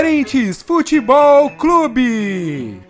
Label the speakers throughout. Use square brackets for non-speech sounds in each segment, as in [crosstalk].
Speaker 1: Incoerentes Futebol Clube.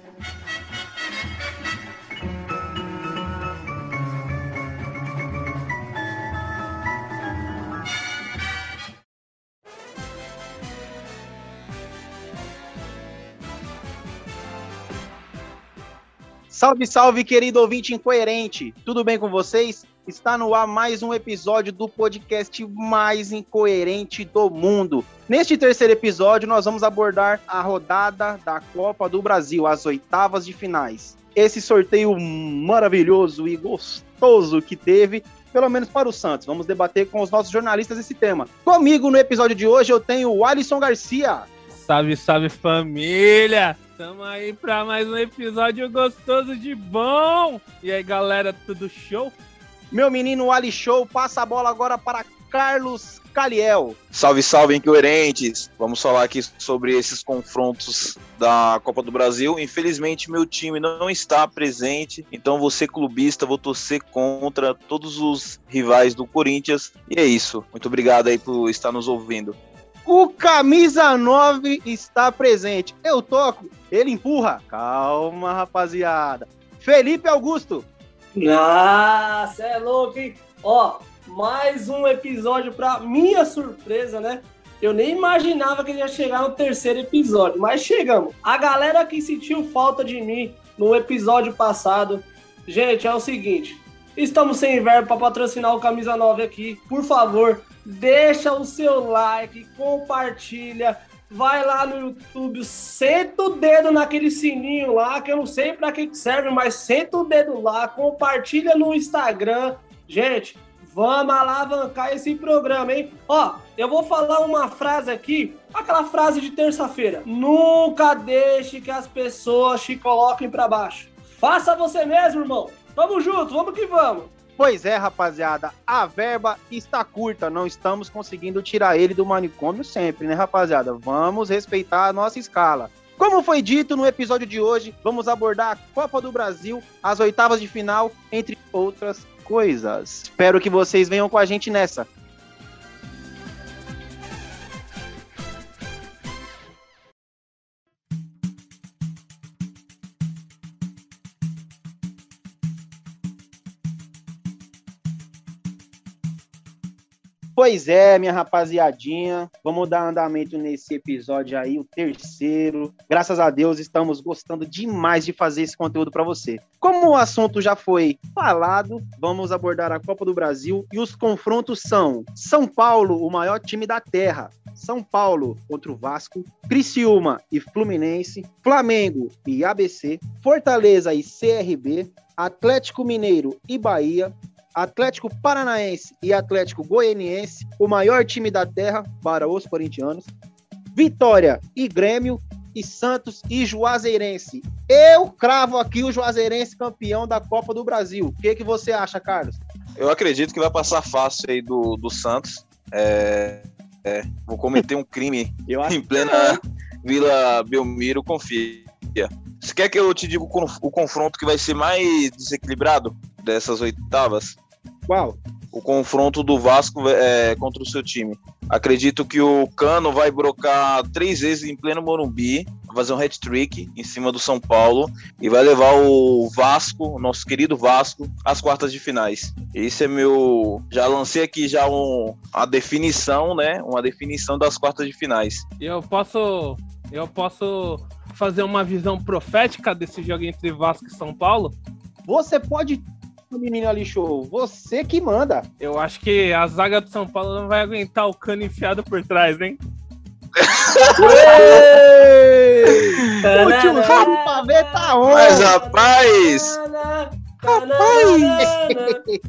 Speaker 2: Salve, salve, querido ouvinte incoerente! Tudo bem com vocês? Está no ar mais um episódio do podcast mais incoerente do mundo. Neste terceiro episódio, nós vamos abordar a rodada da Copa do Brasil, as oitavas de finais. Esse sorteio maravilhoso e gostoso que teve, pelo menos para o Santos. Vamos debater com os nossos jornalistas esse tema. Comigo no episódio de hoje eu tenho o Alisson Garcia.
Speaker 3: Salve, salve família! Tamo aí pra mais um episódio gostoso de bom! E aí, galera, tudo show?
Speaker 2: Meu menino Ali Show passa a bola agora para Carlos Caliel.
Speaker 4: Salve, salve, incoerentes! Vamos falar aqui sobre esses confrontos da Copa do Brasil. Infelizmente, meu time não está presente, então você clubista, vou torcer contra todos os rivais do Corinthians. E é isso. Muito obrigado aí por estar nos ouvindo.
Speaker 2: O camisa 9 está presente. Eu toco, ele empurra. Calma, rapaziada. Felipe Augusto.
Speaker 5: Nossa, é louco, hein? Ó, mais um episódio para minha surpresa, né? Eu nem imaginava que ia chegar no terceiro episódio, mas chegamos. A galera que sentiu falta de mim no episódio passado, gente, é o seguinte: estamos sem verbo para patrocinar o Camisa 9 aqui. Por favor, deixa o seu like, compartilha, vai lá no YouTube, senta o dedo naquele sininho lá, que eu não sei para que serve, mas senta o dedo lá, compartilha no Instagram. Gente, vamos alavancar esse programa, hein? Ó, eu vou falar uma frase aqui, aquela frase de terça-feira. Nunca deixe que as pessoas te coloquem para baixo. Faça você mesmo, irmão. Tamo junto, vamos que vamos.
Speaker 2: Pois é, rapaziada, a verba está curta, não estamos conseguindo tirar ele do manicômio sempre, né, rapaziada? Vamos respeitar a nossa escala. Como foi dito no episódio de hoje, vamos abordar a Copa do Brasil, as oitavas de final, entre outras coisas. Espero que vocês venham com a gente nessa. Pois é, minha rapaziadinha, vamos dar andamento nesse episódio aí, o terceiro. Graças a Deus estamos gostando demais de fazer esse conteúdo para você. Como o assunto já foi falado, vamos abordar a Copa do Brasil e os confrontos são São Paulo, o maior time da Terra, São Paulo contra o Vasco, Criciúma e Fluminense, Flamengo e ABC, Fortaleza e CRB, Atlético Mineiro e Bahia, Atlético Paranaense e Atlético Goianiense, o maior time da terra para os corintianos. Vitória e Grêmio e Santos e Juazeirense. Eu cravo aqui o Juazeirense campeão da Copa do Brasil. O que, que você acha, Carlos?
Speaker 4: Eu acredito que vai passar fácil aí do, do Santos. É, é, vou cometer um crime [laughs] em plena Vila Belmiro, confia. Você quer que eu te diga o, o confronto que vai ser mais desequilibrado dessas oitavas?
Speaker 2: Qual?
Speaker 4: O confronto do Vasco é, contra o seu time. Acredito que o Cano vai brocar três vezes em pleno Morumbi, vai fazer um hat-trick em cima do São Paulo e vai levar o Vasco, nosso querido Vasco, às quartas de finais. Esse é meu. Já lancei aqui já um, a definição, né? Uma definição das quartas de finais.
Speaker 3: Eu posso. Eu posso fazer uma visão profética desse jogo entre Vasco e São Paulo?
Speaker 2: Você pode menino ali show. Você que manda.
Speaker 3: Eu acho que a zaga do São Paulo não vai aguentar o cano enfiado por trás, hein? [laughs]
Speaker 2: o tio Rafa pra ver tá onde?
Speaker 4: Mas rapaz!
Speaker 2: Rapaz!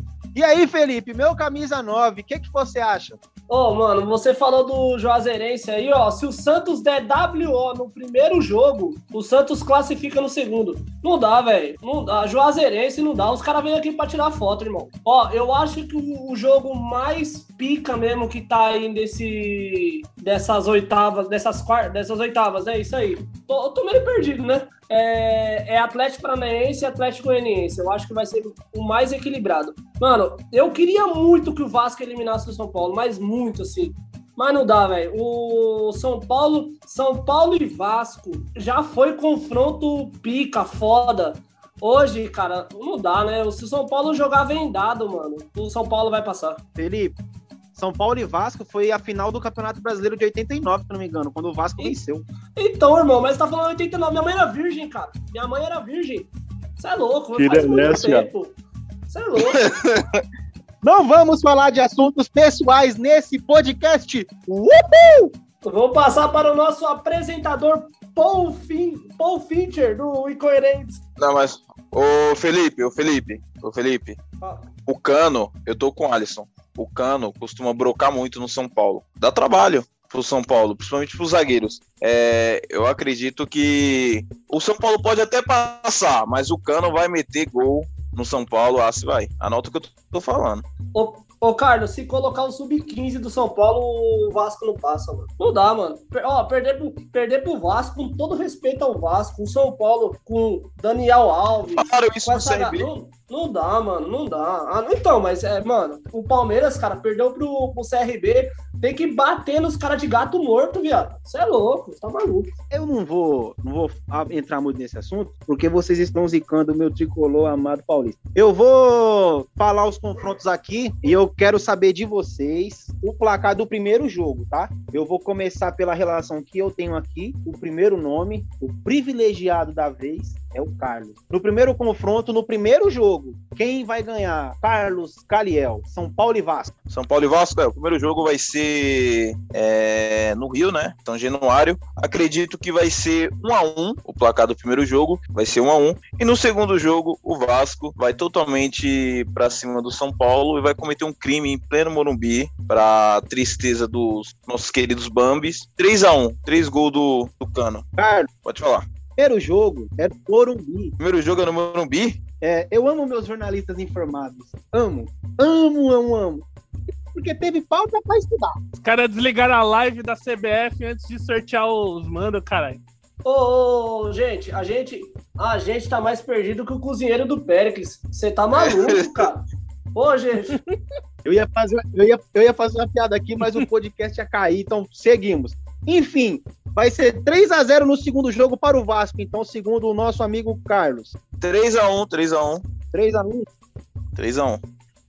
Speaker 2: [laughs] E aí, Felipe, meu camisa 9, o que, que você acha?
Speaker 5: Ô, oh, mano, você falou do Juazeirense aí, ó. Se o Santos der WO no primeiro jogo, o Santos classifica no segundo. Não dá, velho. Não dá. Juazeirense não dá. Os caras vêm aqui pra tirar foto, irmão. Ó, eu acho que o, jogo mais pica mesmo que tá aí desse, dessas oitavas, dessas quartas, dessas oitavas, é isso aí. Tô, tô meio perdido, né? É, é Atlético Paranaense e Atlético Goianiense. Eu acho que vai ser o mais equilibrado. Mano, eu queria muito que o Vasco eliminasse o São Paulo, mas muito, assim. Mas não dá, velho. O São Paulo, São Paulo e Vasco já foi confronto pica, foda. Hoje, cara, não dá, né? Se o São Paulo jogar vendado, mano, o São Paulo vai passar.
Speaker 2: Felipe, São Paulo e Vasco foi a final do Campeonato Brasileiro de 89, se não me engano, quando o Vasco
Speaker 5: E-
Speaker 2: venceu.
Speaker 5: Então, irmão, mas você tá falando 89. Minha mãe era virgem, cara. Minha mãe era virgem. Você é louco,
Speaker 6: Que
Speaker 5: faz muito tempo. Você é louco. [laughs]
Speaker 2: Não vamos falar de assuntos pessoais nesse podcast. Uhul!
Speaker 5: Vamos passar para o nosso apresentador Paul, fin Paul Fincher, do Incoerentes.
Speaker 4: Não, mas. Ô Felipe, ô Felipe, ô Felipe. O Cano, eu tô com o Alisson. O Cano costuma brocar muito no São Paulo. Dá trabalho pro São Paulo, principalmente pros zagueiros. É, eu acredito que o São Paulo pode até passar, mas o Cano vai meter gol no São Paulo, assim vai. Anota o que eu tô- falando.
Speaker 5: Ô, ô, Carlos, se colocar o sub-15 do São Paulo, o Vasco não passa, mano. Não dá, mano. Per- ó, perder pro, perder pro Vasco, com todo respeito ao Vasco, o São Paulo com Daniel Alves.
Speaker 4: Falaram isso
Speaker 5: com essa não, não dá, mano, não dá. Ah, então, mas, é, mano, o Palmeiras, cara, perdeu pro, pro CRB. Tem que bater nos caras de gato morto, viado. Você é louco, você tá maluco.
Speaker 2: Eu não vou, não vou entrar muito nesse assunto, porque vocês estão zicando o meu tricolor amado paulista. Eu vou falar os confrontos aqui e eu quero saber de vocês o placar do primeiro jogo, tá? Eu vou começar pela relação que eu tenho aqui. O primeiro nome, o privilegiado da vez, é o Carlos. No primeiro confronto, no primeiro jogo, quem vai ganhar? Carlos Caliel, São Paulo e Vasco.
Speaker 4: São Paulo e Vasco, é, o primeiro jogo vai ser é, no Rio, né? São Januário. Acredito que vai ser 1 a 1 o placar do primeiro jogo, vai ser 1 a 1 E no segundo jogo, o Vasco vai totalmente pra cima do São Paulo e vai cometer um crime em pleno Morumbi, pra tristeza dos nossos queridos Bambis. 3 a 1 três gols do, do Cano.
Speaker 2: Carlos,
Speaker 4: Pode falar.
Speaker 2: Primeiro jogo é no Morumbi.
Speaker 4: Primeiro jogo é no Morumbi.
Speaker 2: É, eu amo meus jornalistas informados. Amo. Amo, amo, amo. Porque teve pauta pra estudar.
Speaker 3: Os caras desligaram a live da CBF antes de sortear os mandos, caralho.
Speaker 5: Ô, ô, ô, gente, a gente, a gente tá mais perdido que o cozinheiro do Péricles. Você tá maluco, [laughs] cara. Ô, gente,
Speaker 2: Eu ia, fazer, eu, ia, eu ia fazer uma piada aqui, mas o [laughs] podcast ia cair, então seguimos. Enfim, vai ser 3 a 0 no segundo jogo para o Vasco, então, segundo o nosso amigo Carlos.
Speaker 4: 3 a 1 3 a 1
Speaker 2: 3 a 1
Speaker 4: 3 a 1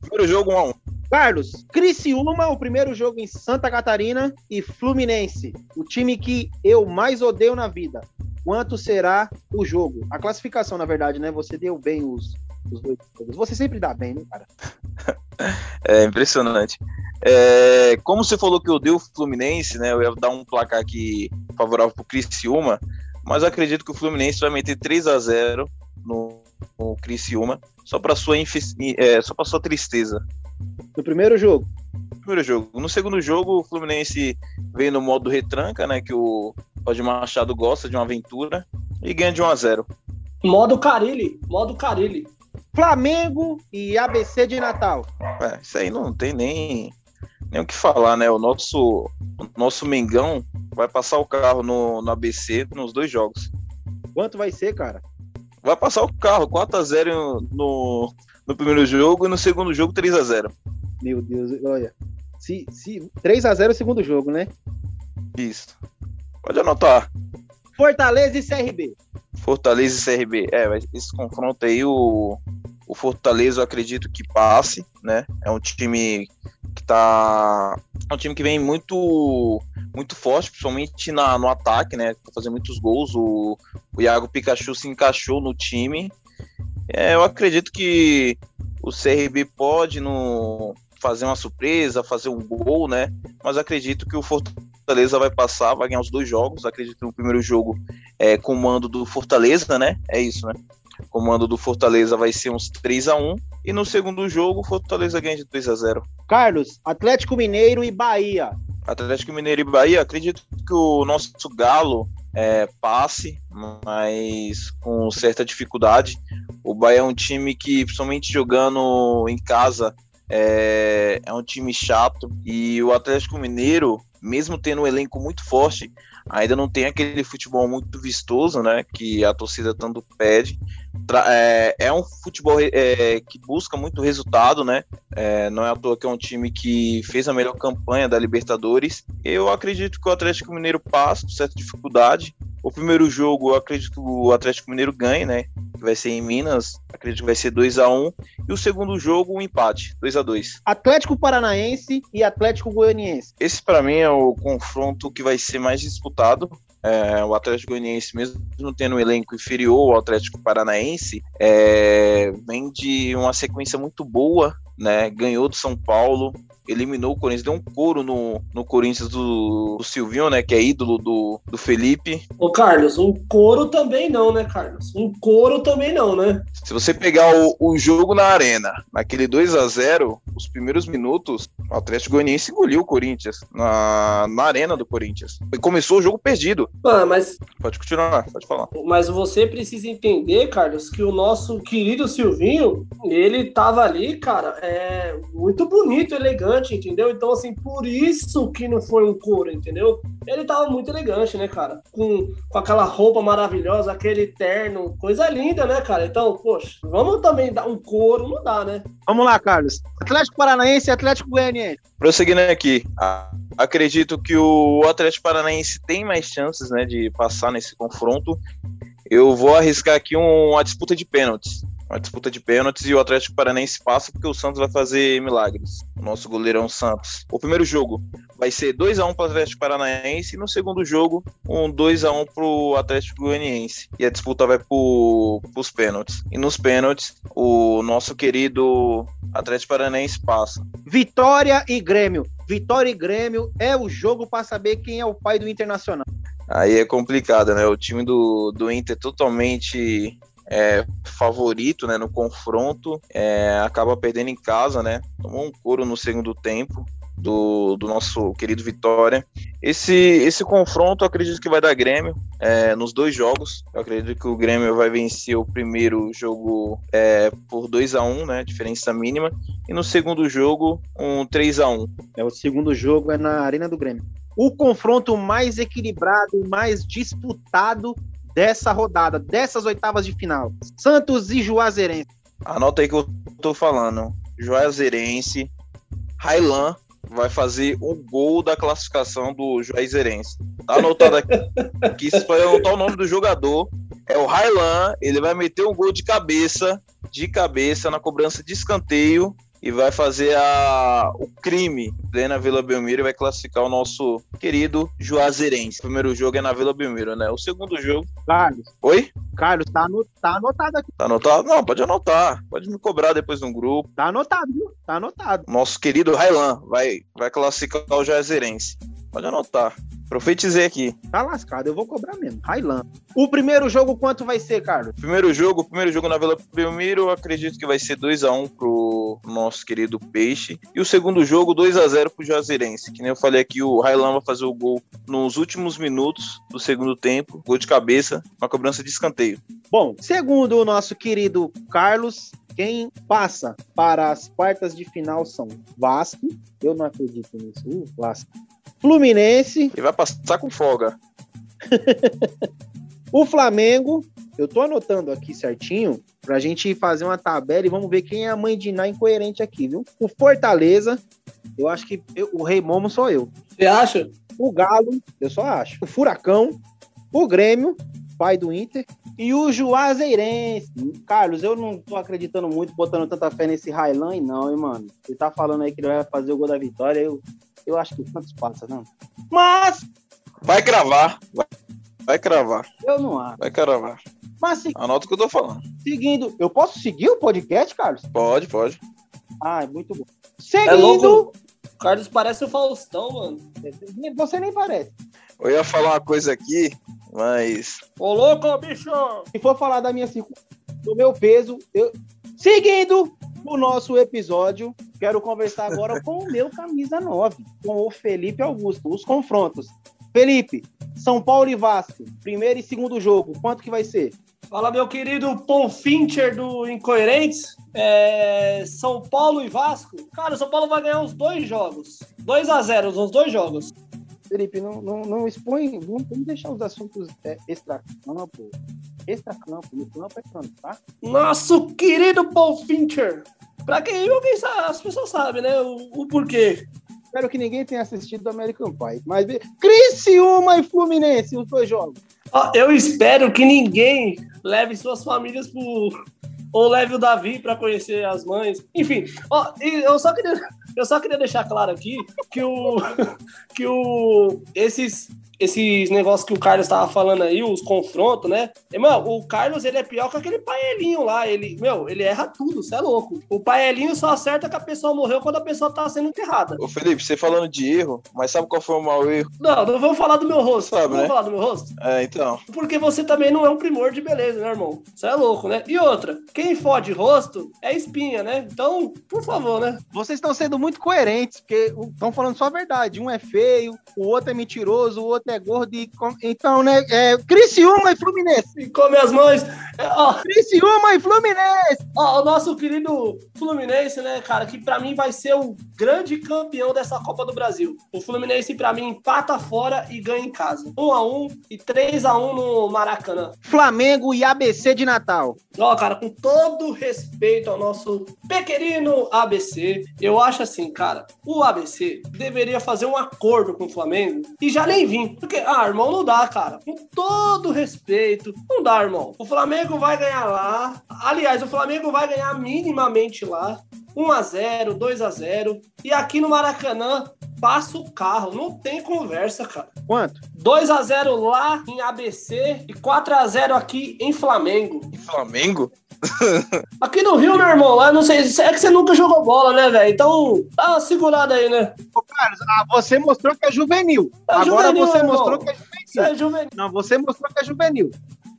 Speaker 4: Primeiro jogo 1 a 1
Speaker 2: Carlos, Criciúma, o primeiro jogo em Santa Catarina e Fluminense, o time que eu mais odeio na vida. Quanto será o jogo? A classificação, na verdade, né? Você deu bem os, os dois jogos. Você sempre dá bem, né, cara? [laughs]
Speaker 4: É impressionante. É, como você falou que eu dei o Fluminense, né? Eu ia dar um placar aqui favorável pro Criciúma, mas eu acredito que o Fluminense vai meter 3 a 0 no, no Criciúma, só para sua é, só para sua tristeza.
Speaker 2: No primeiro jogo.
Speaker 4: Primeiro jogo. No segundo jogo, o Fluminense veio no modo retranca, né? Que o Roger Machado gosta de uma aventura e ganha de 1 a 0
Speaker 5: modo Carilli, modo Carilli.
Speaker 2: Flamengo e ABC de Natal.
Speaker 4: É, isso aí não tem nem, nem o que falar, né? O nosso, o nosso Mengão vai passar o carro no, no ABC nos dois jogos.
Speaker 2: Quanto vai ser, cara?
Speaker 4: Vai passar o carro 4x0 no, no primeiro jogo e no segundo jogo 3x0.
Speaker 2: Meu Deus, olha. Se, se 3 a 0 o segundo jogo, né?
Speaker 4: Isso. Pode anotar.
Speaker 2: Fortaleza e CRB.
Speaker 4: Fortaleza e CRB. É, esse confronto aí, o, o Fortaleza eu acredito que passe, né? É um time que tá. É um time que vem muito muito forte, principalmente na, no ataque, né? Tá fazendo muitos gols. O, o Iago Pikachu se encaixou no time. É, eu acredito que o CRB pode no, fazer uma surpresa, fazer um gol, né? Mas acredito que o Fortaleza vai passar, vai ganhar os dois jogos. Acredito que no primeiro jogo é, comando do Fortaleza, né? É isso, né? Comando do Fortaleza vai ser uns 3 a 1 e no segundo jogo Fortaleza ganha de 2 a 0.
Speaker 2: Carlos, Atlético Mineiro e Bahia.
Speaker 4: Atlético Mineiro e Bahia, acredito que o nosso Galo é, passe, mas com certa dificuldade. O Bahia é um time que, principalmente jogando em casa, é, é um time chato. E o Atlético Mineiro, mesmo tendo um elenco muito forte, ainda não tem aquele futebol muito vistoso, né? Que a torcida tanto pede. É, é, um futebol é, que busca muito resultado, né? É, não é à toa que é um time que fez a melhor campanha da Libertadores. Eu acredito que o Atlético Mineiro passa com certa dificuldade. O primeiro jogo, eu acredito que o Atlético Mineiro ganhe, né? Que vai ser em Minas. Acredito que vai ser 2 a 1 E o segundo jogo, um empate, 2 a 2
Speaker 2: Atlético Paranaense e Atlético Goianiense.
Speaker 4: Esse, para mim, é o confronto que vai ser mais disputado. É, o Atlético Goianiense, mesmo tendo um elenco inferior ao Atlético Paranaense, é, vem de uma sequência muito boa, né? Ganhou do São Paulo, eliminou o Corinthians, deu um couro no, no Corinthians do, do Silvinho, né? Que é ídolo do, do Felipe.
Speaker 5: Ô, Carlos, um couro também não, né, Carlos? Um couro também não, né?
Speaker 4: Se você pegar o, o jogo na arena, naquele 2 a 0 os primeiros minutos, o Atlético Goianiense engoliu o Corinthians na, na arena do Corinthians. E começou o jogo perdido.
Speaker 5: Ah, mas.
Speaker 4: Pode continuar, pode falar.
Speaker 5: Mas você precisa entender, Carlos, que o nosso querido Silvinho, ele tava ali, cara, é muito bonito, elegante entendeu? Então, assim, por isso que não foi um couro, entendeu? Ele tava muito elegante, né, cara? Com, com aquela roupa maravilhosa, aquele terno, coisa linda, né, cara? Então, poxa, vamos também dar um couro, não dá, né?
Speaker 2: Vamos lá, Carlos. Atlético Paranaense e Atlético Goianiense.
Speaker 4: Prosseguindo aqui, acredito que o Atlético Paranaense tem mais chances, né, de passar nesse confronto. Eu vou arriscar aqui uma disputa de pênaltis uma disputa de pênaltis e o Atlético Paranense passa porque o Santos vai fazer milagres. O nosso goleirão Santos. O primeiro jogo vai ser 2 a 1 para o Atlético Paranaense e no segundo jogo um 2 a 1 para o Atlético Goianiense. E a disputa vai para os pênaltis. E nos pênaltis o nosso querido Atlético Paranaense passa.
Speaker 2: Vitória e Grêmio. Vitória e Grêmio é o jogo para saber quem é o pai do Internacional.
Speaker 4: Aí é complicado, né? O time do, do Inter totalmente é, favorito né, no confronto, é, acaba perdendo em casa, né? Tomou um couro no segundo tempo do, do nosso querido Vitória. Esse, esse confronto eu acredito que vai dar Grêmio é, nos dois jogos. Eu acredito que o Grêmio vai vencer o primeiro jogo é, por 2 a 1 né? Diferença mínima. E no segundo jogo, um 3 a 1
Speaker 2: É, o segundo jogo é na Arena do Grêmio. O confronto mais equilibrado, mais disputado dessa rodada, dessas oitavas de final. Santos e Juazeirense.
Speaker 4: Anota aí que eu tô falando. Juazeirense, Railan vai fazer o gol da classificação do Juazeirense. Tá anotado aqui. [laughs] aqui se vai anotar o nome do jogador. É o Railan, ele vai meter um gol de cabeça, de cabeça na cobrança de escanteio e vai fazer a, o crime na Vila Belmiro e vai classificar o nosso querido Juazeirense. O primeiro jogo é na Vila Belmiro, né? O segundo jogo.
Speaker 2: Carlos.
Speaker 4: Oi?
Speaker 2: Carlos, tá, anot tá anotado aqui.
Speaker 4: Tá anotado? Não, pode anotar. Pode me cobrar depois no grupo.
Speaker 2: Tá anotado, viu? Tá anotado.
Speaker 4: Nosso querido Railan vai, vai classificar o Juazeirense. Pode anotar. Profetizei aqui.
Speaker 2: Tá lascado, eu vou cobrar mesmo. Railan. O primeiro jogo, quanto vai ser, Carlos?
Speaker 4: Primeiro jogo, primeiro jogo na Vila Belmiro, acredito que vai ser 2x1 pro nosso querido Peixe. E o segundo jogo, 2x0 pro Juazeirense. Que nem eu falei aqui, o Railan vai fazer o gol nos últimos minutos do segundo tempo. Gol de cabeça, uma cobrança de escanteio.
Speaker 2: Bom, segundo o nosso querido Carlos, quem passa para as quartas de final são Vasco. Eu não acredito nisso. Uh, Vasco. Fluminense.
Speaker 4: E vai passar com folga. [laughs]
Speaker 2: o Flamengo. Eu tô anotando aqui certinho pra gente fazer uma tabela e vamos ver quem é a mãe de Ná incoerente aqui, viu? O Fortaleza. Eu acho que eu, o Rei Momo sou eu.
Speaker 5: Você acha?
Speaker 2: O Galo, eu só acho. O Furacão. O Grêmio, pai do Inter. E o Juazeirense. Carlos, eu não tô acreditando muito, botando tanta fé nesse Railan, não, hein, mano. Você tá falando aí que ele vai fazer o gol da vitória, eu, eu acho que o Santos passa, não. Mas.
Speaker 4: Vai cravar. Vai, vai cravar.
Speaker 2: Eu não acho.
Speaker 4: Vai cravar.
Speaker 2: Mas se...
Speaker 4: Anota o que eu tô falando.
Speaker 2: Seguindo. Eu posso seguir o podcast, Carlos?
Speaker 4: Pode, pode.
Speaker 2: Ah, é muito bom. Seguindo.
Speaker 5: É Carlos parece o Faustão, mano.
Speaker 2: Você nem parece.
Speaker 4: Eu ia falar uma coisa aqui, mas.
Speaker 5: Ô, louco, bicho!
Speaker 2: Se for falar da minha circunstância, do meu peso, eu. Seguindo o nosso episódio, quero conversar agora com o meu camisa 9, com o Felipe Augusto. Os confrontos. Felipe, São Paulo e Vasco, primeiro e segundo jogo, quanto que vai ser?
Speaker 5: Fala, meu querido Ponfincher do Incoerentes. É... São Paulo e Vasco. Cara, São Paulo vai ganhar os dois jogos. 2 a 0 os dois jogos.
Speaker 2: Felipe, não, não, não expõe, vamos, vamos deixar os assuntos é, extra-campo, extra-campo, no campo é campo, tá?
Speaker 5: Nosso querido Paul Fincher. Pra quem alguém sabe, as pessoas sabem, né? O, o porquê.
Speaker 2: Espero que ninguém tenha assistido do American Pie, mas Criciúma e Fluminense, os dois jogos.
Speaker 5: Eu espero que ninguém leve suas famílias pro. Ou leve o Davi para conhecer as mães. Enfim, ó, eu só queria, eu só queria deixar claro aqui que o. [laughs] que o. Esses esses negócios que o Carlos estava falando aí, os confrontos, né? E, mano, o Carlos, ele é pior que aquele paelinho lá. Ele, meu, ele erra tudo, você é louco. O paelinho só acerta que a pessoa morreu quando a pessoa tá sendo enterrada.
Speaker 4: Ô Felipe, você falando de erro, mas sabe qual foi o mau erro?
Speaker 5: Não, não vamos falar do meu rosto.
Speaker 4: Sabe,
Speaker 5: não
Speaker 4: né?
Speaker 5: vamos falar do meu rosto?
Speaker 4: É, então.
Speaker 5: Porque você também não é um primor de beleza, né, irmão? Você é louco, né? E outra, quem fode rosto é espinha, né? Então, por favor, né?
Speaker 2: Vocês estão sendo muito coerentes, porque estão falando só a verdade. Um é feio, o outro é mentiroso, o outro é gordo e. com- Então, né? É, Criciúma e Fluminense.
Speaker 5: E come as mães. É, ó,
Speaker 2: Criciúma e Fluminense.
Speaker 5: Ó, o nosso querido Fluminense, né, cara, que pra mim vai ser o grande campeão dessa Copa do Brasil. O Fluminense, pra mim, empata fora e ganha em casa. 1 a 1 e 3 a 1 no Maracanã.
Speaker 2: Flamengo e ABC de Natal.
Speaker 5: Ó, cara, com todo respeito ao nosso pequenino ABC, eu acho assim, cara, o ABC deveria fazer um acordo com o Flamengo e já nem vir. Porque, ah, irmão, não dá, cara. Com todo respeito, não dá, irmão. O Flamengo vai ganhar lá. Aliás, o Flamengo vai ganhar minimamente lá. 1x0, 2x0. E aqui no Maracanã, passa o carro. Não tem conversa, cara.
Speaker 2: Quanto?
Speaker 5: 2x0 lá em ABC e 4x0 aqui em Flamengo.
Speaker 4: Flamengo? [laughs]
Speaker 5: Aqui no Rio, meu irmão, lá não sei, é que você nunca jogou bola, né, velho? Então, dá uma segurada aí, né?
Speaker 2: Ô, Carlos, ah, você mostrou que é juvenil.
Speaker 5: É
Speaker 2: Agora
Speaker 5: juvenil,
Speaker 2: você mostrou que é
Speaker 5: Você
Speaker 2: juvenil.
Speaker 5: é juvenil.
Speaker 2: Não, você mostrou que é juvenil.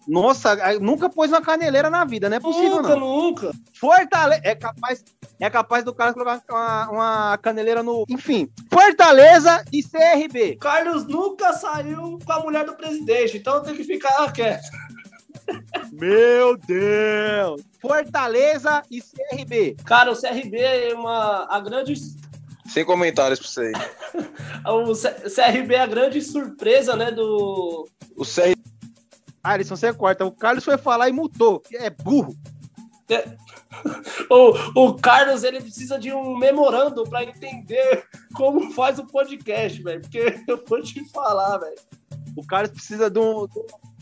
Speaker 2: Nossa, nunca pôs uma caneleira na vida, não é possível,
Speaker 5: Nunca,
Speaker 2: não.
Speaker 5: nunca.
Speaker 2: Fortaleza. É capaz, é capaz do cara colocar uma, uma caneleira no. Enfim. Fortaleza e CRB.
Speaker 5: Carlos nunca saiu com a mulher do presidente, então tem que ficar quieto.
Speaker 2: Meu Deus! Fortaleza e CRB.
Speaker 5: Cara, o CRB é uma. A grande.
Speaker 4: Sem comentários pra você aí. [laughs]
Speaker 5: O CRB é a grande surpresa, né? Do.
Speaker 4: O CR...
Speaker 2: Alisson, você corta. O Carlos foi falar e multou. É burro. [laughs]
Speaker 5: O, o Carlos, ele precisa de um memorando pra entender como faz o podcast, velho. Porque [laughs] eu vou te falar, velho.
Speaker 2: O Carlos precisa de um. de um-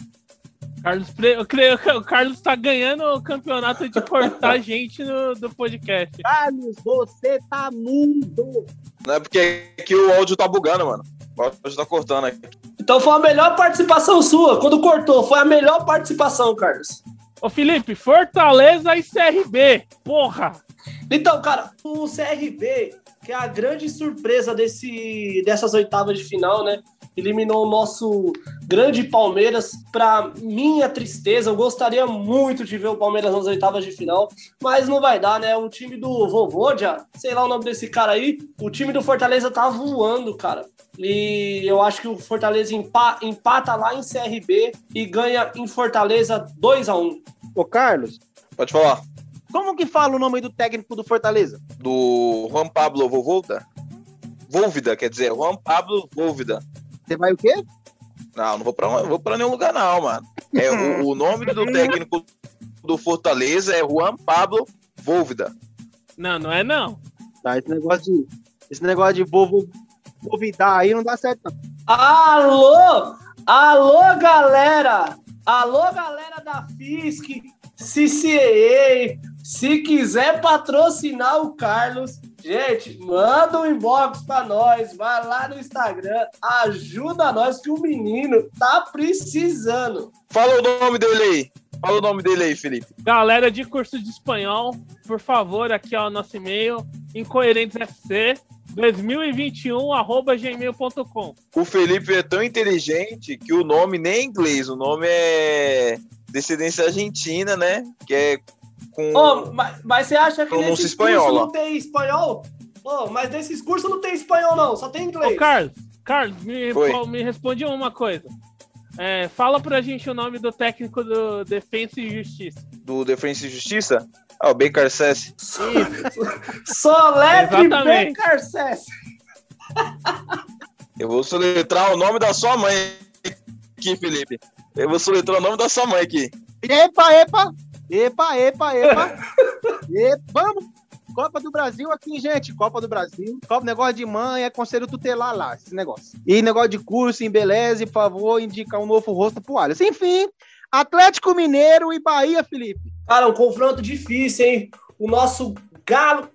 Speaker 3: Carlos, eu creio que o Carlos tá ganhando o campeonato de cortar [laughs] gente no, do podcast.
Speaker 2: Carlos, você tá mudo.
Speaker 4: Não é porque aqui o áudio tá bugando, mano. O áudio tá cortando aqui.
Speaker 5: Então foi a melhor participação sua. Quando cortou, foi a melhor participação, Carlos.
Speaker 3: Ô Felipe, Fortaleza e CRB. Porra!
Speaker 5: Então, cara, o CRB, que é a grande surpresa desse, dessas oitavas de final, né? Eliminou o nosso grande Palmeiras. Pra minha tristeza, eu gostaria muito de ver o Palmeiras nas oitavas de final, mas não vai dar, né? O time do Vovodia, sei lá o nome desse cara aí, o time do Fortaleza tá voando, cara. E eu acho que o Fortaleza empa- empata lá em CRB e ganha em Fortaleza 2 a 1
Speaker 2: Ô, Carlos,
Speaker 4: Pode falar.
Speaker 2: como que fala o nome do técnico do Fortaleza?
Speaker 4: Do Juan Pablo Volvolda? Volvida, quer dizer, Juan Pablo Volvida.
Speaker 2: Você vai o quê?
Speaker 4: Não, não vou pra, não vou pra nenhum lugar, não, mano. É, o, o nome do técnico do Fortaleza é Juan Pablo Volvida.
Speaker 3: Não, não é não.
Speaker 2: Tá, esse negócio de. Esse negócio de bovo. Bovidar aí não dá certo, não.
Speaker 5: Alô! Alô, galera! Alô, galera da FISC, CCAA, se quiser patrocinar o Carlos, gente, manda um inbox pra nós, vai lá no Instagram, ajuda nós que o menino tá precisando.
Speaker 4: Fala o nome dele aí. Fala o nome dele aí, Felipe.
Speaker 3: Galera de curso de espanhol, por favor, aqui ó, o nosso e-mail, incoerentesfc 2021 arroba gmail.com.
Speaker 4: O Felipe é tão inteligente que o nome nem é inglês, o nome é descendência argentina, né? Que é com.
Speaker 5: Ô, mas, mas você acha que
Speaker 4: espanhola.
Speaker 5: cursos não tem espanhol? Ô, mas nesses cursos não tem espanhol não, só tem inglês.
Speaker 3: Ô, Carlos, Carlos, me, me responde uma coisa. É, fala pra gente o nome do técnico do Defensa e Justiça.
Speaker 4: do Defensa e Justiça? Ah, o Baker Cess.
Speaker 5: Soletre
Speaker 3: Exatamente.
Speaker 5: Becarcess.
Speaker 4: Eu vou soletrar o nome da sua mãe aqui, Felipe. Eu vou soletrar o nome da sua mãe aqui.
Speaker 2: Epa, epa! Epa, epa, epa! epa vamos! Copa do Brasil aqui, gente. Copa do Brasil. Copa, negócio de mãe, é conselho tutelar lá, esse negócio. E negócio de curso, em beleza, por favor, indicar um novo rosto pro Alisson. Enfim, Atlético Mineiro e Bahia, Felipe.
Speaker 5: Cara, um confronto difícil, hein? O nosso Galo.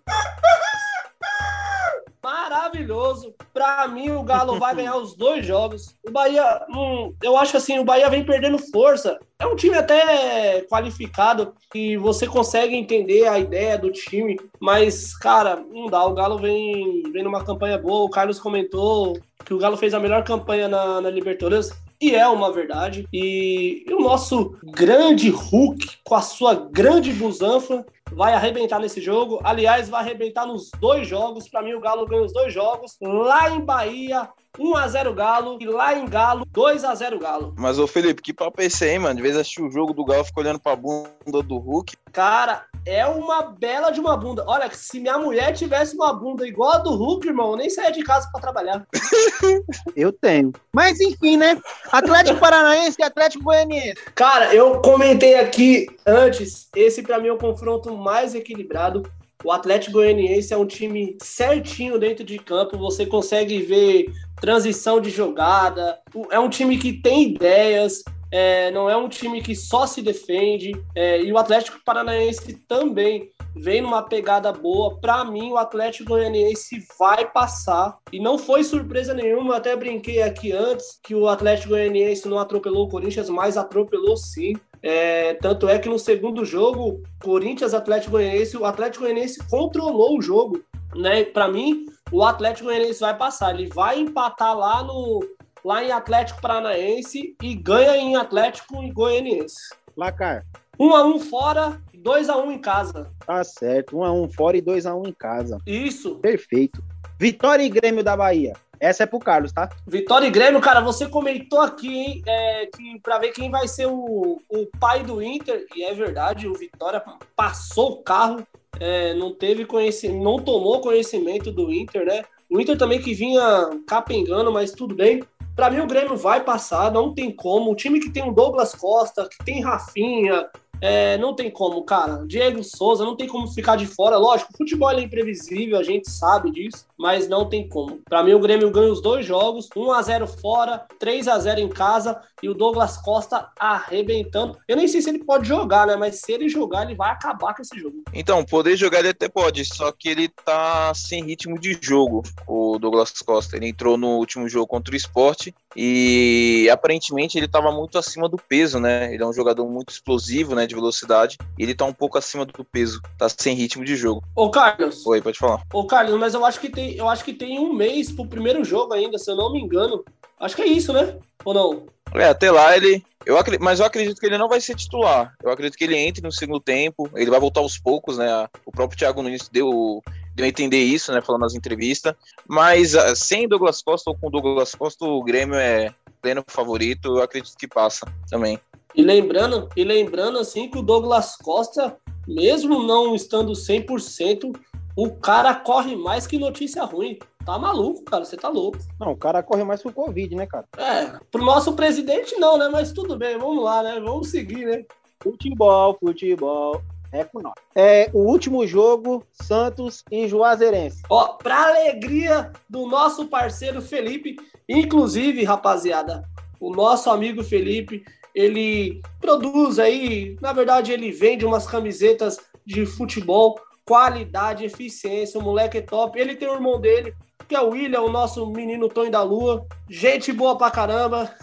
Speaker 5: Maravilhoso. Pra mim, o Galo vai ganhar os dois jogos. O Bahia, hum, eu acho assim, o Bahia vem perdendo força. É um time até qualificado e você consegue entender a ideia do time, mas, cara, não dá. O Galo vem, vem numa campanha boa. O Carlos comentou que o Galo fez a melhor campanha na, na Libertadores e é uma verdade. E, o nosso grande Hulk, com a sua grande busanfa, vai arrebentar nesse jogo. Aliás, vai arrebentar nos dois jogos. Para mim, o Galo ganha os dois jogos. Lá em Bahia, 1x0 Galo. E lá em Galo, 2x0 Galo.
Speaker 4: Mas, ô Felipe, que papo é esse aí, mano? De vez assistir o jogo do Galo, fica olhando pra bunda do Hulk.
Speaker 5: Cara, é uma bela de uma bunda. Olha, se minha mulher tivesse uma bunda igual a do Hulk, irmão, eu nem saia de casa para trabalhar. [laughs]
Speaker 2: eu tenho. Mas enfim, né? Atlético Paranaense e Atlético Goianiense.
Speaker 5: Cara, eu comentei aqui antes, esse para mim é o confronto mais equilibrado. O Atlético Goianiense é um time certinho dentro de campo, você consegue ver transição de jogada. É um time que tem ideias, é, não é um time que só se defende. É, e o Atlético Paranaense também vem numa pegada boa. Para mim, o Atlético Goianiense vai passar. E não foi surpresa nenhuma. Eu até brinquei aqui antes que o Atlético Goianiense não atropelou o Corinthians, mas atropelou sim. É, tanto é que no segundo jogo, Corinthians Atlético Goianiense, o Atlético Goianiense controlou o jogo. Né? Para mim, o Atlético Goianiense vai passar. Ele vai empatar lá no lá em Atlético Paranaense e ganha em Atlético e Goianiense.
Speaker 2: Placar.
Speaker 5: 1 a 1 fora, 2 a 1 em casa.
Speaker 2: Tá certo, 1 a 1 fora e 2 a 1 em casa.
Speaker 5: Isso.
Speaker 2: Perfeito. Vitória e Grêmio da Bahia. Essa é pro Carlos, tá?
Speaker 5: Vitória e Grêmio, cara, você comentou aqui, hein, é, que para ver quem vai ser o, o pai do Inter, e é verdade, o Vitória passou o carro, é, não teve conhecimento, não tomou conhecimento do Inter, né? O Inter também que vinha capengando, mas tudo bem. Para mim, o Grêmio vai passar, não tem como. O time que tem o Douglas Costa, que tem Rafinha, é, não tem como, cara. Diego Souza não tem como ficar de fora. Lógico, o futebol é imprevisível, a gente sabe disso, mas não tem como. Para mim, o Grêmio ganha os dois jogos: 1 a 0 fora, 3 a 0 em casa e o Douglas Costa arrebentando. Eu nem sei se ele pode jogar, né? Mas se ele jogar, ele vai acabar com esse jogo.
Speaker 4: Então, poder jogar ele até pode, só que ele tá sem ritmo de jogo, o Douglas Costa. Ele entrou no último jogo contra o esporte e aparentemente ele tava muito acima do peso, né? Ele é um jogador muito explosivo, né? De velocidade. E ele tá um pouco acima do peso. Tá sem ritmo de jogo.
Speaker 5: Ô, Carlos.
Speaker 4: Oi, pode falar.
Speaker 5: Ô, Carlos, mas eu acho que tem, eu acho que tem um mês pro primeiro jogo ainda, se eu não me engano. Acho que é isso, né? Ou não?
Speaker 4: É, até lá ele. Eu acredito, mas eu acredito que ele não vai ser titular. Eu acredito que ele entre no segundo tempo. Ele vai voltar aos poucos, né? O próprio Thiago Nunes deu, deu a entender isso, né? Falando nas entrevistas. Mas ah, sem Douglas Costa ou com Douglas Costa, o Grêmio é pleno favorito. Eu acredito que passa também.
Speaker 5: E lembrando, e lembrando assim que o Douglas Costa, mesmo não estando 100%, o cara corre mais que notícia ruim. Tá maluco, cara, você tá louco.
Speaker 2: Não, o cara corre mais que o Covid, né, cara?
Speaker 5: É, pro nosso presidente não, né? Mas tudo bem, vamos lá, né? Vamos seguir, né?
Speaker 2: Futebol, futebol. É com nós. É o último jogo, Santos e Juazeirense.
Speaker 5: Ó, pra alegria do nosso parceiro Felipe, inclusive, rapaziada, o nosso amigo Felipe, ele produz aí, na verdade, ele vende umas camisetas de futebol, qualidade, eficiência, o moleque é top. Ele tem o irmão dele, que é o William, o nosso menino Tonho da Lua. Gente boa pra caramba.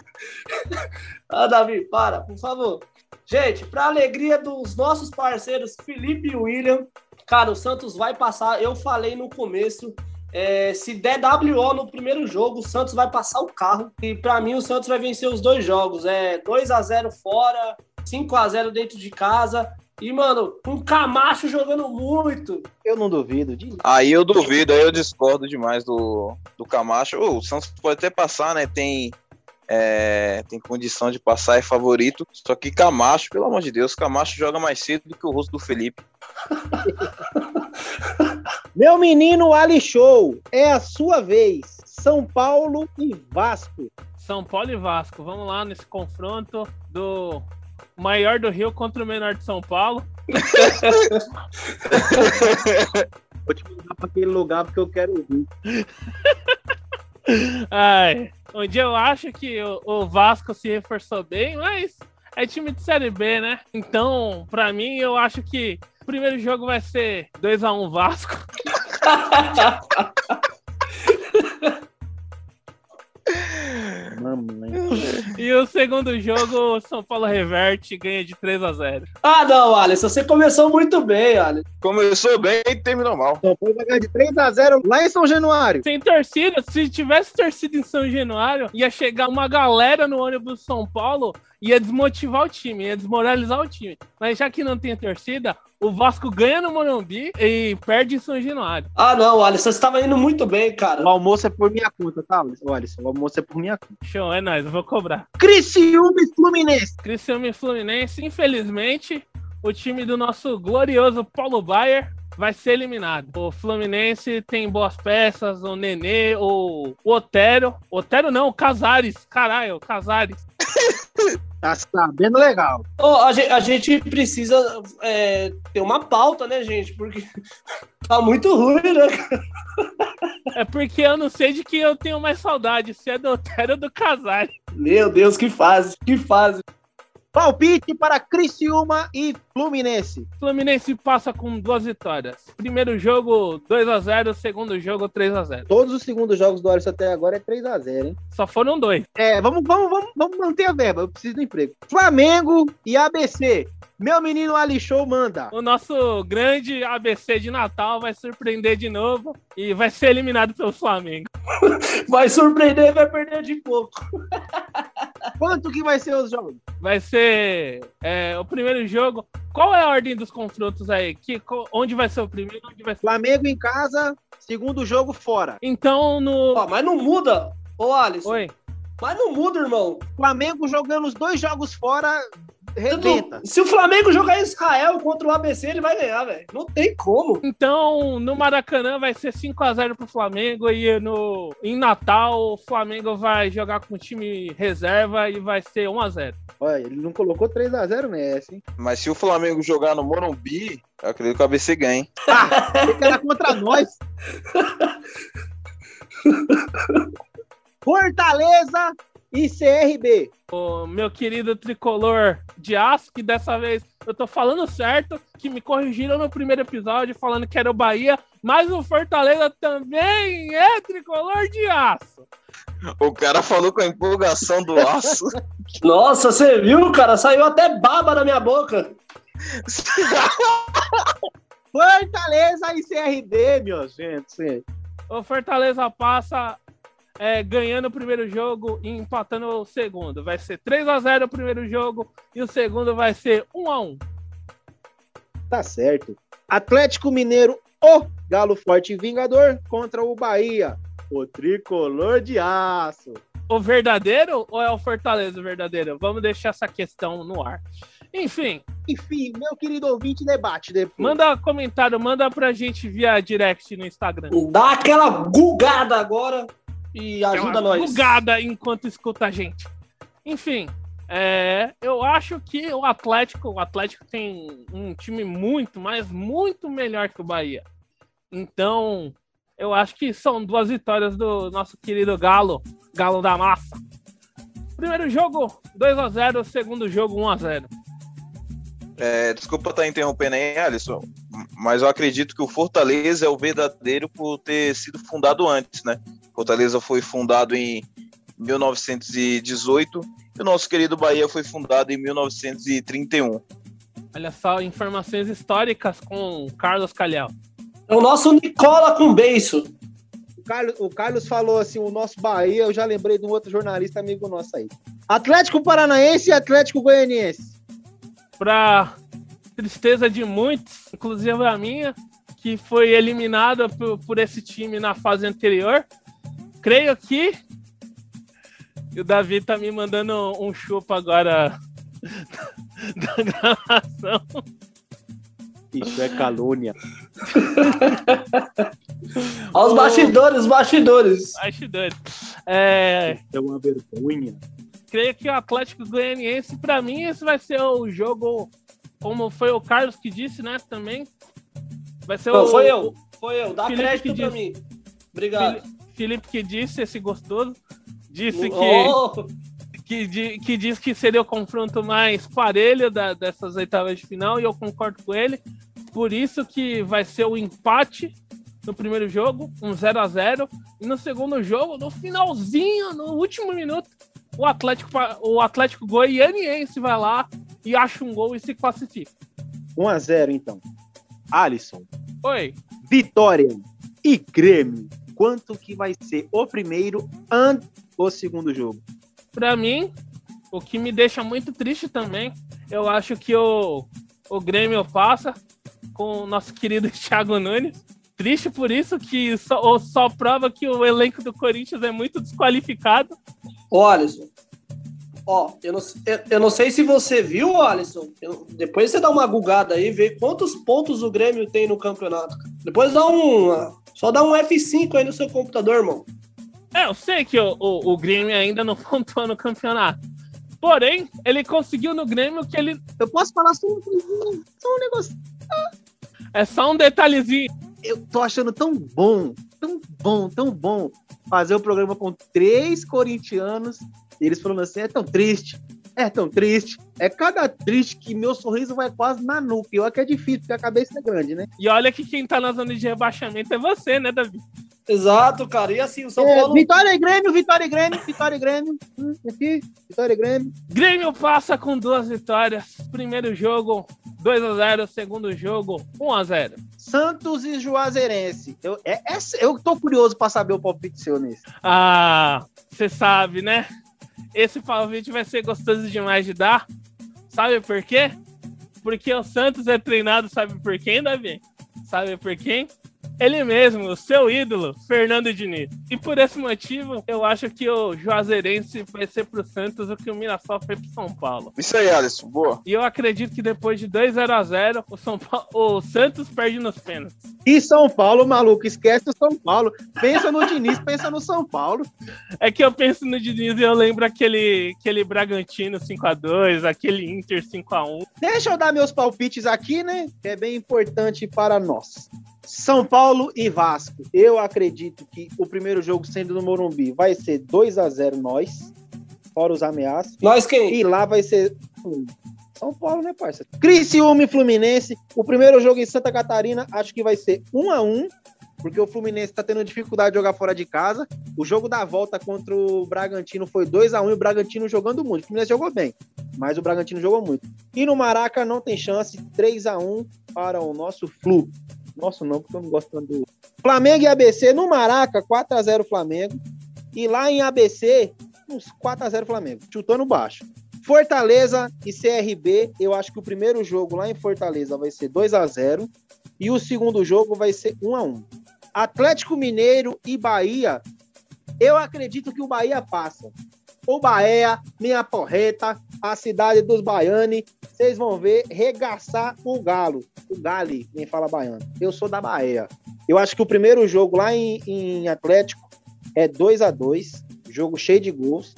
Speaker 5: [laughs] ah, Davi, para, por favor. Gente, para alegria dos nossos parceiros Felipe e William, cara, o Santos vai passar. Eu falei no começo, é, se der WO no primeiro jogo, o Santos vai passar o carro. E para mim, o Santos vai vencer os dois jogos. É 2 a 0 fora, 5 a 0 dentro de casa. E, mano, um Camacho jogando muito.
Speaker 2: Eu não duvido. De...
Speaker 4: Aí eu duvido, aí eu discordo demais do, do Camacho. Oh, o Santos pode até passar, né? Tem, é, tem condição de passar, é favorito. Só que Camacho, pelo amor de Deus, Camacho joga mais cedo do que o rosto do Felipe. [laughs]
Speaker 2: Meu menino Ali Show, é a sua vez. São Paulo e Vasco.
Speaker 3: São Paulo e Vasco. Vamos lá nesse confronto do maior do Rio contra o menor de São Paulo. [laughs]
Speaker 2: Vou te mandar pra aquele lugar porque eu quero ouvir. [laughs]
Speaker 3: Ai, onde eu acho que o, Vasco se reforçou bem, mas é time de Série B, né? Então, pra mim, eu acho que o primeiro jogo vai ser 2x1 Vasco. [laughs]
Speaker 2: Mamãe.
Speaker 3: E o segundo jogo, o São Paulo reverte e ganha de 3x0.
Speaker 5: Ah, não, Alisson, você começou muito bem, Alisson.
Speaker 4: Começou bem e terminou mal.
Speaker 2: São Paulo vai ganhar de 3x0 lá em São Januário.
Speaker 3: Sem torcida, se tivesse torcida em São Januário, ia chegar uma galera no ônibus de São Paulo, ia desmotivar o time, ia desmoralizar o time. Mas já que não tem torcida, o Vasco ganha no Morumbi e perde em São Januário.
Speaker 5: Ah, não, Alisson, você estava indo muito bem, cara.
Speaker 2: O almoço é por minha conta, tá, Alisson? Olha, o almoço é por minha conta.
Speaker 3: Show, é nóis, eu vou cobrar.
Speaker 2: Criciúma e Fluminense.
Speaker 3: Criciúma e Fluminense, infelizmente, o time do nosso glorioso Paulo Baier vai ser eliminado. O Fluminense tem boas peças, o Nenê, o, o Otero. Otero não, o Casares. Caralho, o Casares. [laughs]
Speaker 2: Tá sabendo legal.
Speaker 5: Ô, a, gente, a gente precisa é, ter uma pauta, né, gente? Porque [laughs] tá muito ruim, né?
Speaker 3: É porque eu não sei de quem eu tenho mais saudade, se é do Otero ou do Casares.
Speaker 5: Meu Deus, que fase, que fase.
Speaker 2: Palpite para Criciúma e Fluminense.
Speaker 3: Fluminense passa com duas vitórias. Primeiro jogo 2 a 0 segundo jogo 3 a 0
Speaker 2: Todos os segundos jogos do Alisson até agora é 3x0, hein?
Speaker 3: Só foram dois.
Speaker 2: É, vamos, vamos, vamos, vamos manter a verba. Eu preciso do emprego. Flamengo e ABC. Meu menino Ali Show manda.
Speaker 3: O nosso grande ABC de Natal vai surpreender de novo e vai ser eliminado pelo Flamengo. [laughs]
Speaker 5: Vai surpreender e vai perder de pouco.
Speaker 2: Quanto que vai ser os jogos?
Speaker 3: Vai ser é, o primeiro jogo. Qual é a ordem dos confrontos aí? Que, onde vai ser o primeiro? Onde vai ser...
Speaker 2: Flamengo em casa, segundo jogo fora.
Speaker 3: Então, no.
Speaker 5: Ó, mas não muda. Ô, Alisson,
Speaker 3: Oi.
Speaker 5: Mas não muda, irmão.
Speaker 2: Flamengo jogando os dois jogos fora, rebenta.
Speaker 5: Se o Flamengo jogar Israel contra o ABC, ele vai ganhar, velho. Não tem como.
Speaker 3: Então, no Maracanã vai ser 5x0 pro Flamengo e no, em Natal o Flamengo vai jogar com o time reserva e vai ser 1x0.
Speaker 2: Olha, ele não colocou 3x0 nessa, hein?
Speaker 4: Mas se o Flamengo jogar no Morumbi, eu acredito que o ABC ganha. hein?
Speaker 2: Ele era contra nós. [laughs] Fortaleza e CRB.
Speaker 3: O meu querido tricolor de aço, que dessa vez eu tô falando certo, que me corrigiram no primeiro episódio falando que era o Bahia, mas o Fortaleza também é tricolor de aço.
Speaker 4: O cara falou com a empolgação do aço. [laughs]
Speaker 5: Nossa, você viu, cara? Saiu até baba na minha boca.
Speaker 2: Fortaleza e CRB, minha gente.
Speaker 3: O Fortaleza passa é, ganhando o primeiro jogo e empatando o segundo. Vai ser 3 a 0 o primeiro jogo e o segundo vai ser 1 a 1
Speaker 2: Tá certo. Atlético Mineiro, o Galo Forte Vingador contra o Bahia, o tricolor de aço.
Speaker 3: O verdadeiro ou é o Fortaleza o verdadeiro? Vamos deixar essa questão no ar. Enfim,
Speaker 2: Enfim, meu querido ouvinte, debate depois.
Speaker 3: manda comentário, manda pra gente via direct no Instagram.
Speaker 5: Dá aquela gugada agora e ajuda nós.
Speaker 3: Bugada enquanto escuta a gente. Enfim, é, eu acho que o Atlético, o Atlético tem um time muito, mas muito melhor que o Bahia. Então, eu acho que são duas vitórias do nosso querido Galo, Galo da Massa. Primeiro jogo 2 a 0, segundo jogo 1 a 0.
Speaker 4: É, desculpa estar interrompendo aí, Alisson, mas eu acredito que o Fortaleza é o verdadeiro por ter sido fundado antes, né? Fortaleza foi fundado em 1918 e o nosso querido Bahia foi fundado em 1931.
Speaker 3: Olha só, informações históricas com Carlos Calhau.
Speaker 5: É o nosso Nicola com beiço.
Speaker 2: O Carlos, o Carlos falou assim: o nosso Bahia, eu já lembrei de um outro jornalista amigo nosso aí. Atlético Paranaense e Atlético Goianiense.
Speaker 3: Pra tristeza de muitos, inclusive a minha, que foi eliminada por, por esse time na fase anterior. Creio que. E o Davi tá me mandando um chupa agora [laughs] da gravação.
Speaker 2: Isso é calúnia. [laughs]
Speaker 5: Olha os bastidores, os bastidores.
Speaker 3: Bastidores. É,
Speaker 2: É uma vergonha.
Speaker 3: creio que o Atlético Goianiense, pra mim, esse vai ser o jogo, como foi o Carlos que disse, né, também. Vai ser
Speaker 5: Não,
Speaker 3: o...
Speaker 5: foi eu. Foi eu. Dá
Speaker 3: Felipe
Speaker 5: crédito
Speaker 3: que
Speaker 5: pra
Speaker 3: disse.
Speaker 5: mim. Obrigado.
Speaker 3: Fili- Felipe que disse, esse gostoso, disse que,
Speaker 5: Oh,
Speaker 3: que, di- que diz que seria o confronto mais parelho da- dessas oitavas de final, e eu concordo com ele. Por isso que vai ser o empate no primeiro jogo, um 0 a 0 E no segundo jogo, no finalzinho, no último minuto, o Atlético, o Atlético Goianiense vai lá e acha um gol e se classifica.
Speaker 2: 1x0, então. Alisson,
Speaker 3: Oi,
Speaker 2: Vitória e Grêmio. Quanto que vai ser o primeiro e o segundo jogo?
Speaker 3: pra mim, o que me deixa muito triste também, eu acho que o, o Grêmio passa com o nosso querido [laughs] Thiago Nunes. Triste por isso que só, só prova que o elenco do Corinthians é muito desqualificado.
Speaker 5: Ô, Alisson. Ó, eu não, eu, eu não sei se você viu, Alisson. Eu- depois você dá uma gugada aí, vê quantos pontos o Grêmio tem no campeonato. Depois dá um. Só dá um F5 aí no seu computador, irmão.
Speaker 3: É, eu sei que o, o, o Grêmio ainda não [laughs] pontuou no campeonato. Porém, ele conseguiu no Grêmio que ele.
Speaker 2: Eu posso falar só um, só um negócio.
Speaker 3: É só um detalhezinho.
Speaker 2: Eu tô achando tão bom, tão bom, tão bom fazer o programa com três corintianos. E eles falando assim: é tão triste, é tão triste. É cada triste que meu sorriso vai quase na nuca. E olha que é difícil, porque a cabeça é grande, né?
Speaker 3: E olha que quem tá na zona de rebaixamento é você, né, Davi?
Speaker 5: Exato, cara. E assim, o São
Speaker 2: É,
Speaker 5: Paulo.
Speaker 2: Vitória e Grêmio, Vitória e Grêmio, Vitória e Grêmio. Hum, aqui, Vitória e Grêmio.
Speaker 3: Grêmio passa com duas vitórias. Primeiro jogo, 2 a 0 Segundo jogo, 1 a 0
Speaker 2: Santos e Juazeirense. Eu, é, é- eu tô curioso pra saber o palpite seu nesse.
Speaker 3: Ah, você sabe, né? Esse palpite vai ser gostoso demais de dar. Sabe por quê? Porque o Santos é treinado, sabe por quem, Davi? Sabe por quem? Ele mesmo, o seu ídolo, Fernando Diniz. E por esse motivo, eu acho que o Juazeirense vai ser pro Santos o que o Mirassol foi pro São Paulo.
Speaker 4: Isso aí, Alisson. Boa.
Speaker 3: E eu acredito que depois de 2 0 a 0 o, São Paulo, o Santos perde nos pênaltis.
Speaker 2: E São Paulo, maluco, esquece o São Paulo. Pensa no Diniz, pensa no São Paulo.
Speaker 3: É que eu penso no Diniz e eu lembro aquele, aquele Bragantino 5x2, aquele Inter 5x1.
Speaker 2: Deixa eu dar meus palpites aqui, né? Que é bem importante para nós. São Paulo e Vasco. Eu acredito que o primeiro jogo sendo no Morumbi vai ser 2 a 0 nós, fora os ameaças.
Speaker 5: Nós quem?
Speaker 2: E lá vai ser. São Paulo, né, parça? Criciúma e Fluminense. O primeiro jogo em Santa Catarina, acho que vai ser 1 a 1 porque o Fluminense tá tendo dificuldade de jogar fora de casa. O jogo da volta contra o Bragantino foi 2 a 1 e o Bragantino jogando muito. O Fluminense jogou bem, mas o Bragantino jogou muito. E no Maraca não tem chance, 3 a 1 para o nosso Flu. Nosso não, porque eu não gosto tanto do Flamengo e ABC no Maraca, 4 a 0 Flamengo. E lá em ABC, uns 4 a 0 Flamengo, chutando baixo. Fortaleza e CRB, eu acho que o primeiro jogo lá em Fortaleza vai ser 2 a 0 e o segundo jogo vai ser 1 a 1. Atlético Mineiro e Bahia, eu acredito que o Bahia passa. O Bahia, minha porreta, a cidade dos baianos, vocês vão ver regaçar o galo. O Gali, quem fala baiano. Eu sou da Bahia. Eu acho que o primeiro jogo lá em, em Atlético é 2 a 2 jogo cheio de gols.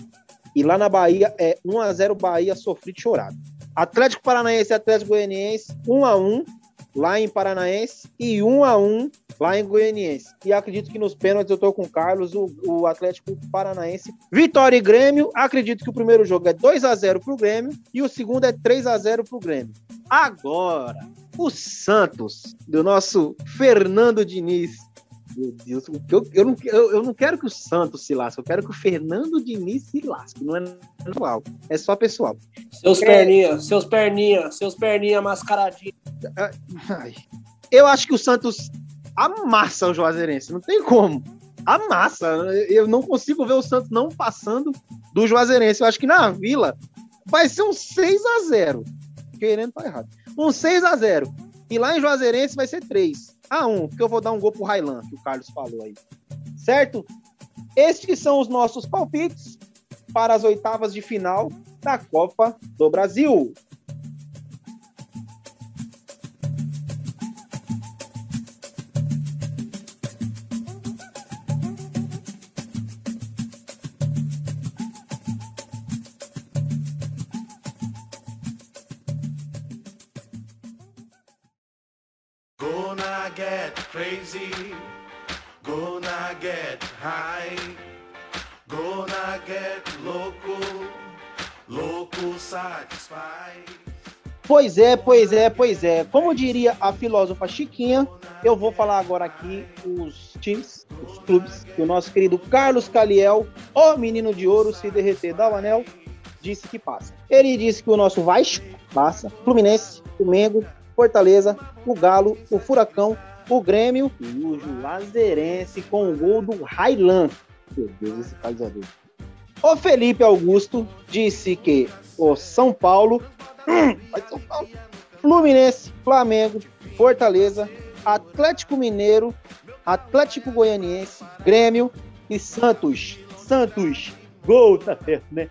Speaker 2: E lá na Bahia é 1 a 0 Bahia sofrido chorado. Atlético Paranaense e Atlético Goianiense 1 a 1 lá em Paranaense e 1 a 1 lá em Goianiense. E acredito que nos pênaltis eu tô com o Carlos, o, o Atlético Paranaense. Vitória e Grêmio, acredito que o primeiro jogo é 2 a 0 pro Grêmio e o segundo é 3 a 0 pro Grêmio. Agora, o Santos, do nosso Fernando Diniz. Meu Deus, eu, eu, não, eu, eu não quero que o Santos se lasque, eu quero que o Fernando Diniz se lasque. Não é pessoal, é só pessoal.
Speaker 5: Seus perninha, seus perninha, seus perninha mascaradinhos.
Speaker 2: Ai, Eu acho que o Santos amassa o Juazeirense, não tem como. Amassa. Eu não consigo ver o Santos não passando do Juazeirense. Eu acho que na Vila vai ser um 6 a 0 Querendo tá errado. Um 6 a 0 E lá em Juazeirense vai ser 3 a 1 porque eu vou dar um gol pro Railan, que o Carlos falou aí. Certo? Estes são os nossos palpites para as oitavas de final da Copa do Brasil.
Speaker 6: Crazy, gonna get high, gonna get loco, loco satisfied.
Speaker 2: Pois é, pois é, pois é. Como diria a filósofa Chiquinha, eu vou falar agora aqui os times, os clubes, que o nosso querido Carlos Caliel, o menino de ouro, se derreter da anel, disse que passa. Ele disse que o nosso Vasco passa, Fluminense, o Mengo, Fortaleza, o Galo, o Furacão, o Grêmio e o Juazeirense com o gol do Railan. Meu Deus, esse casador. O Felipe Augusto disse que o São Paulo, hum, São Paulo, Fluminense, Flamengo, Fortaleza, Atlético Mineiro, Atlético Goianiense, Grêmio e Santos. Santos, gol, tá certo, né?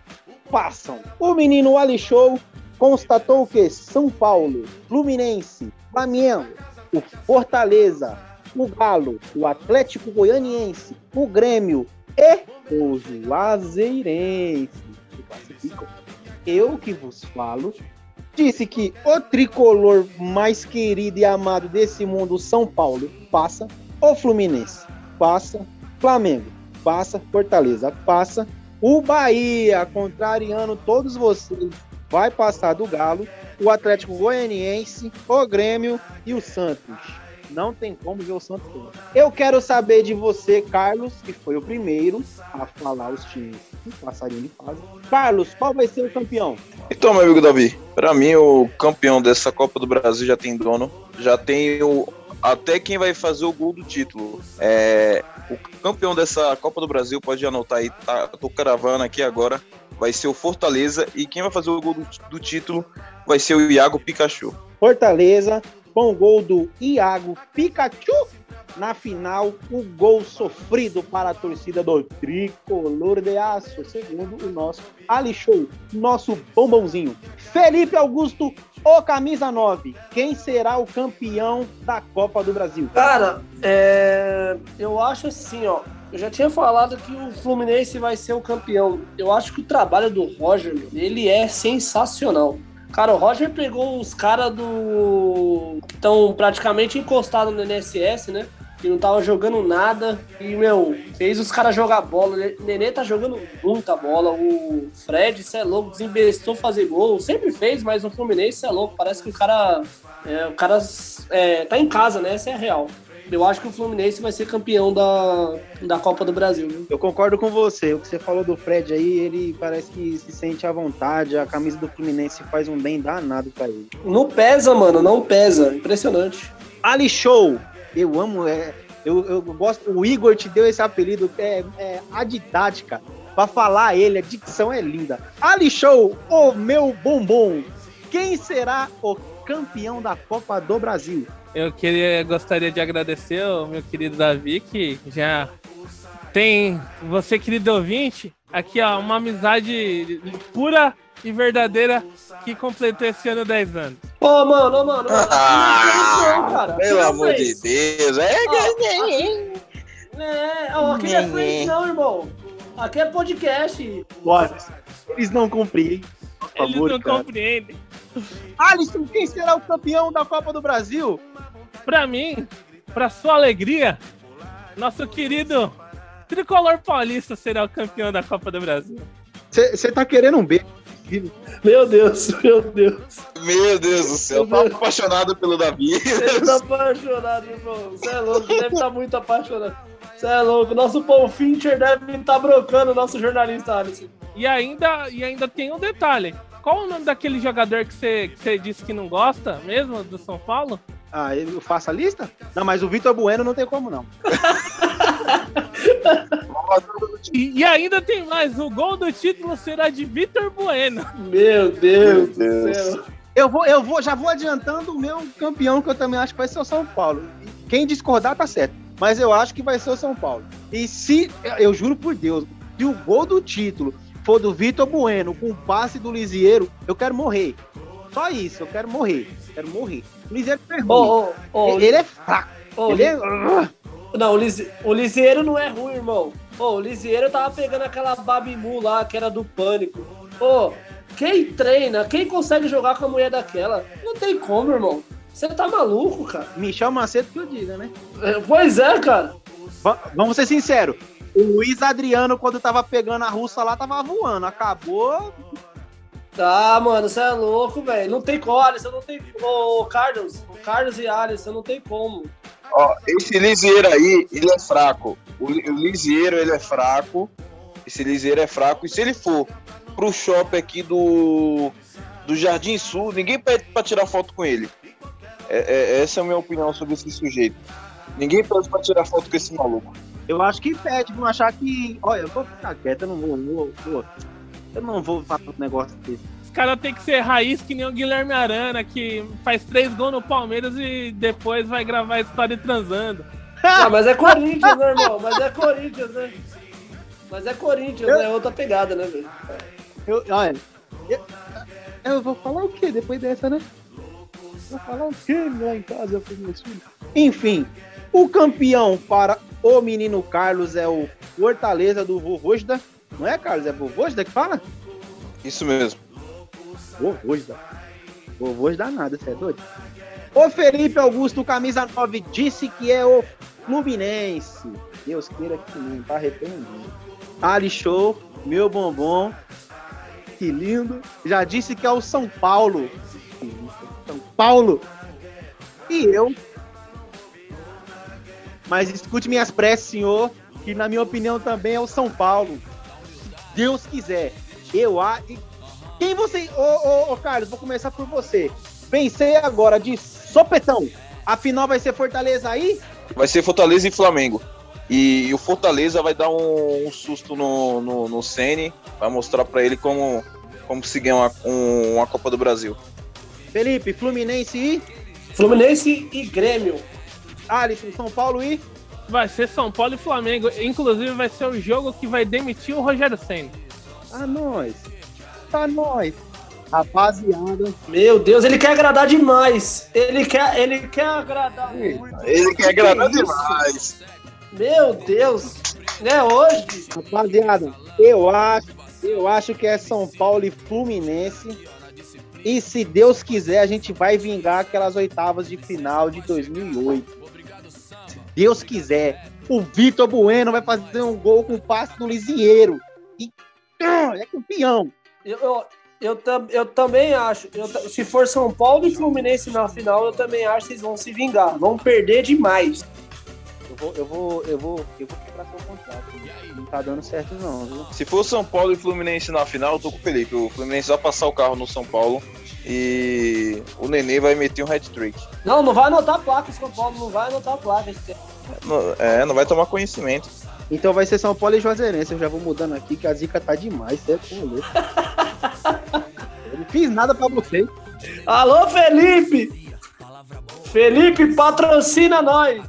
Speaker 2: Passam. O menino Ali Show constatou que São Paulo, Fluminense, Flamengo, o Fortaleza, o Galo, o Atlético Goianiense, o Grêmio e o Juazeirense. Eu que vos falo, disse que o tricolor mais querido e amado desse mundo, São Paulo, passa, o Fluminense passa, Flamengo passa, Fortaleza passa, o Bahia, contrariando todos vocês, vai passar do Galo, o Atlético Goianiense, o Grêmio e o Santos. Não tem como ver o Santos. Eu quero saber de você, Carlos, que foi o primeiro a falar os times que passariam de fase. Carlos, qual vai ser o campeão?
Speaker 4: Então, meu amigo Davi, pra mim o campeão dessa Copa do Brasil já tem dono, já tem o até quem vai fazer o gol do título. É, o campeão dessa Copa do Brasil pode anotar aí, tá, tô aqui agora, vai ser o Fortaleza e quem vai fazer o gol do, do título vai ser o Iago Pikachu.
Speaker 2: Fortaleza, com o gol do Iago Pikachu. Na final, o gol sofrido para a torcida do Tricolor de Aço, segundo o nosso Ali Show, nosso bombonzinho. Felipe Augusto, o camisa 9. Quem será o campeão da Copa do Brasil?
Speaker 5: Cara, é, eu acho assim, ó. Eu já tinha falado que o Fluminense vai ser o campeão. Eu acho que o trabalho do Roger, ele é sensacional. Cara, o Roger pegou os caras do. que estão praticamente encostados no NSS, né? Que não tava jogando nada. E, meu, fez os caras jogar bola. O Nenê tá jogando muita bola. O Fred, cê é louco, desembestou fazer gol. Sempre fez, mas no Fluminense, cê é louco. Parece que o cara. É, o cara é, tá em casa, né? Essa é a real. Eu acho que o Fluminense vai ser campeão da, da Copa do Brasil. Viu?
Speaker 2: Eu concordo com você. O que você falou do Fred aí, ele parece que se sente à vontade. A camisa do Fluminense faz um bem danado pra ele.
Speaker 5: Não pesa, mano, não pesa. Impressionante.
Speaker 2: Ali Show! Eu amo, é, eu, eu gosto. O Igor te deu esse apelido, é, é a didática. Pra falar ele, a dicção é linda. Ali Show, o meu bombom. Quem será o campeão da Copa do Brasil?
Speaker 3: Eu queria, gostaria de agradecer ao meu querido Davi, que já tem, você, querido ouvinte, aqui, ó, uma amizade pura e verdadeira que completou esse ano 10 anos.
Speaker 5: Ô, mano, ô, mano, mano.
Speaker 4: Ah,
Speaker 5: não, cara.
Speaker 4: Pelo
Speaker 5: Aqui
Speaker 4: amor de. Deus, é
Speaker 5: É, ó, aqui não é frente, não, irmão. Aqui é podcast.
Speaker 2: Bora. Eles não compreendem.
Speaker 3: Eles
Speaker 2: favor,
Speaker 3: não
Speaker 2: cara.
Speaker 3: compreendem.
Speaker 2: Alisson, quem será o campeão da Copa do Brasil?
Speaker 3: Pra mim, pra sua alegria, nosso querido Tricolor Paulista será o campeão da Copa do Brasil.
Speaker 2: Você tá querendo um beijo?
Speaker 5: Meu Deus, meu Deus.
Speaker 4: Meu Deus do céu,
Speaker 5: Meu Deus.
Speaker 4: apaixonado pelo Davi.
Speaker 5: Ele tá apaixonado, irmão. Você é louco, deve estar muito apaixonado. Você é louco. Nosso Paul Fincher deve estar brocando o nosso jornalista Alisson.
Speaker 3: E ainda, e ainda tem um detalhe. Qual o nome daquele jogador que você que você disse que não gosta mesmo, do São Paulo?
Speaker 2: Ah, eu faço a lista? Não, mas o Vitor Bueno não tem como, não. [laughs]
Speaker 3: E, e ainda tem mais, o gol do título será de Vitor Bueno.
Speaker 5: Meu Deus,
Speaker 4: Meu
Speaker 5: do
Speaker 4: Deus.
Speaker 5: céu.
Speaker 2: Eu vou, eu vou, já vou adiantando o meu campeão, que eu também acho que vai ser o São Paulo. Quem discordar tá certo. Mas eu acho que vai ser o São Paulo. E se, eu juro por Deus, se o gol do título for do Vitor Bueno com o passe do Lisieiro, eu quero morrer. Só isso, eu quero morrer. Quero morrer. O Lisieiro é ruim.
Speaker 5: Ô, ô, ô,
Speaker 2: ele é fraco. ele é...
Speaker 5: Não, o, Lise... o Lisieiro não é ruim, irmão. O Lisieiro tava pegando aquela Babimu lá, que era do pânico. Ô, quem treina, quem consegue jogar com a mulher daquela? Não tem como, irmão. Você tá maluco, cara?
Speaker 2: Michel Macedo que eu diga, né?
Speaker 5: É, Pois é, cara.
Speaker 2: Va- Vamos ser sinceros. O Luiz Adriano, quando tava pegando a russa lá, tava voando. Acabou.
Speaker 5: Tá, mano, você é louco, velho. Não tem como, Alisson, não tem. Ô, Carlos, o Carlos e Alisson, não tem como.
Speaker 4: Ó, esse Lisieiro aí, ele é fraco. O, o Lisieiro, ele é fraco. Esse Lisieiro é fraco. E se ele for pro shopping aqui do, do Jardim Sul, ninguém pede pra tirar foto com ele. É- é- essa é a minha opinião sobre esse sujeito. Ninguém pede pra tirar foto com esse maluco.
Speaker 2: Eu acho que pede, vão achar que. Olha, eu vou ficar quieto, eu não vou. vou- vou- eu não vou fazer um negócio desse.
Speaker 3: Os caras têm que ser raiz que nem o Guilherme Arana, que faz três gols no Palmeiras e depois vai gravar a história transando. [laughs]
Speaker 5: Ah, mas é Corinthians, né, irmão? Mas é Corinthians, né? Mas é Corinthians, né? É outra pegada, né, velho?
Speaker 2: Eu, olha, eu, eu vou falar o que depois dessa, né? Vou falar o que lá em casa meus filhos? Enfim, o campeão para o menino Carlos é o Fortaleza do Vovôjda. Não é, Carlos? É Vovôjda que fala?
Speaker 4: Isso mesmo.
Speaker 2: Vovôjda. Vovôjda nada, você é doido? O Felipe Augusto, camisa 9, disse que é o Fluminense. Deus queira que não, tá arrependido. Ali Show, meu bombom. Que lindo. Já disse que é o São Paulo. São Paulo. E eu. Mas escute minhas preces, senhor, que na minha opinião também é o São Paulo. Se Deus quiser. Eu a quem você. Ô, ô, ô, Carlos, vou começar por você. Pensei agora de sopetão. A final vai ser Fortaleza aí?
Speaker 4: Vai ser Fortaleza e Flamengo. E, o Fortaleza vai dar um, um susto no, no, no Sene, vai mostrar pra ele como, como se ganha uma, um- uma Copa do Brasil.
Speaker 2: Felipe, Fluminense e
Speaker 5: Fluminense e Grêmio.
Speaker 2: Alisson, São Paulo e.
Speaker 3: Vai ser São Paulo e Flamengo. Inclusive, vai ser o jogo que vai demitir o Rogério Senna.
Speaker 2: Tá nós. Tá nós. Rapaziada.
Speaker 5: Meu Deus, ele quer agradar demais. Ele quer, ele quer agradar muito.
Speaker 4: Ele quer agradar
Speaker 5: isso?
Speaker 4: demais.
Speaker 5: Meu Deus. Né, hoje?
Speaker 2: Rapaziada, eu acho, eu acho que é São Paulo e Fluminense. E se Deus quiser, a gente vai vingar aquelas oitavas de final de 2008. Deus quiser, o Vitor Bueno vai fazer um gol com passe do Lisieiro. E ah, é campeão.
Speaker 5: Eu, eu, eu, tam- eu também acho. eu se for São Paulo e Fluminense na final, eu também acho que eles vão se vingar. Vão perder demais.
Speaker 2: Eu vou, eu vou, eu vou, eu vou quebrar seu contrato. Não tá dando certo não, viu?
Speaker 4: Se for São Paulo e Fluminense na final, eu tô com o Felipe. O Fluminense vai passar o carro no São Paulo e o Nenê vai meter um hat-trick.
Speaker 5: Não, não vai anotar a placa, São Paulo não vai anotar a placa.
Speaker 4: Não- É, não vai tomar conhecimento.
Speaker 2: Então vai ser São Paulo e Juazeirense. Eu já vou mudando aqui que a zica tá demais, certo? Louco. [laughs] Eu não fiz nada pra vocês.
Speaker 5: Alô, Felipe! Felipe, patrocina nós!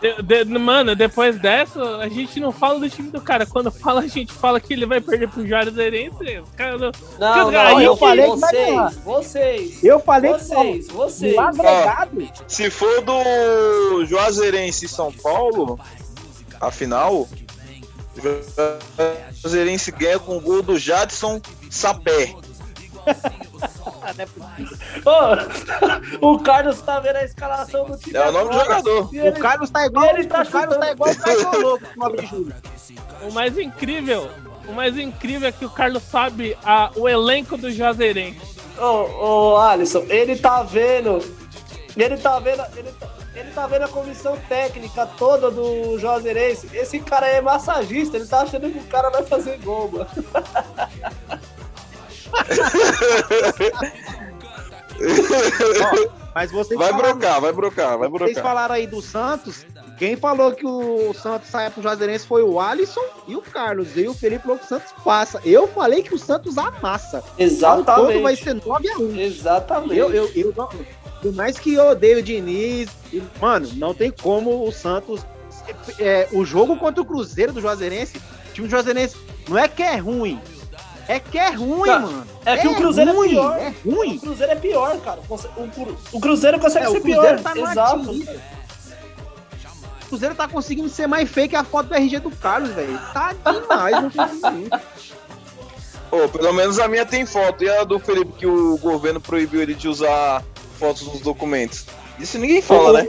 Speaker 3: De- de- mano, depois dessa, a gente não fala do time do cara. Quando fala, a gente fala que ele vai perder pro Juazeirense. Os caras não...
Speaker 5: Não, não,
Speaker 3: eu
Speaker 2: falei
Speaker 5: falei
Speaker 2: que ganhar.
Speaker 5: vocês, vocês,
Speaker 2: Eu falei
Speaker 5: vocês,
Speaker 2: que
Speaker 5: vocês.
Speaker 2: agregado.
Speaker 4: Se for do Juazeirense e São Paulo, a final, o Juazeirense ganha com o gol do Jadson Sapé.
Speaker 5: Ô, [laughs] o Carlos tá vendo a escalação do time.
Speaker 4: É o nome do jogador.
Speaker 5: E
Speaker 2: O
Speaker 5: ele-
Speaker 2: Carlos tá igual,
Speaker 5: ele tá
Speaker 2: o Carlos tá igual o Caio [laughs] Louco com 9 de julho.
Speaker 3: O mais incrível, o mais incrível é que o Carlos sabe a- o elenco do Juazeirense.
Speaker 5: Ô, ô, Alisson, ele tá vendo. Ele tá vendo. Ele tá, ele tá vendo a comissão técnica toda do Juazeirense. Esse cara é massagista, ele tá achando que o cara vai fazer gol, mano. [laughs]
Speaker 2: Mas vocês
Speaker 4: Vai
Speaker 2: falaram-
Speaker 4: brocar, vai brocar, vai
Speaker 2: Vocês
Speaker 4: brocar.
Speaker 2: falaram aí do Santos. Quem falou que o Santos saia pro Juazeirense foi o Alisson e o Carlos. E o Felipe falou que o Santos passa. Eu falei que o Santos amassa. O todo vai
Speaker 5: Exatamente.
Speaker 2: ser 9x1.
Speaker 5: Exatamente.
Speaker 2: Eu, eu, eu, por mais que eu odeio o Diniz, mano, não tem como o Santos. é, o jogo contra o Cruzeiro do Juazeirense, o time do Juazeirense, não é que é ruim. É que é ruim,
Speaker 5: Não,
Speaker 2: mano.
Speaker 5: é que o Cruzeiro é
Speaker 2: ruim,
Speaker 5: pior.
Speaker 2: É
Speaker 5: O
Speaker 2: ruim.
Speaker 5: Cruzeiro é pior, cara. O, Cru- o Cruzeiro consegue
Speaker 2: É,
Speaker 5: ser
Speaker 2: o Cruzeiro
Speaker 5: pior.
Speaker 2: tá no
Speaker 5: Exato.
Speaker 2: O Cruzeiro tá conseguindo ser mais fake a foto do RG do Carlos, velho. Tá demais, não tem sentido.
Speaker 4: Ô, pelo menos a minha tem foto. E a do Felipe, que o governo proibiu ele de usar fotos nos documentos? Isso ninguém fala, né?